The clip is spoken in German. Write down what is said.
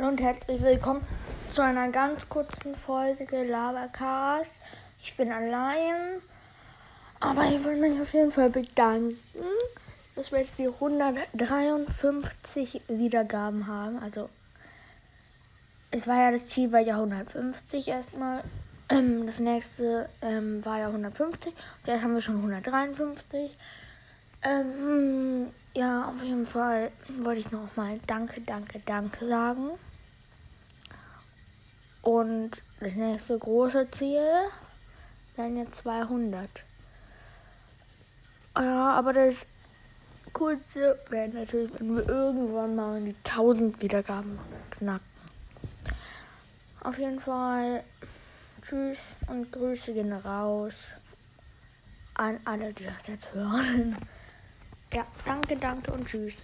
Hallo und herzlich willkommen zu einer ganz kurzen Folge Lavacaras. Ich bin allein, aber ich will mich auf jeden Fall bedanken, dass wir jetzt die 153 Wiedergaben haben. Also, es war ja das Ziel, war ja 150 erstmal. Ähm, das nächste ähm, war ja 150. Jetzt haben wir schon 153. Ähm, ja, auf jeden Fall wollte ich noch mal Danke, Danke, Danke sagen. Und das nächste große Ziel wären jetzt 200. Ja, aber das Coolste wäre natürlich, wenn wir irgendwann mal die 1000 Wiedergaben knacken. Auf jeden Fall Tschüss und Grüße gehen raus an alle, die das jetzt hören. Ja, danke, danke und tschüss.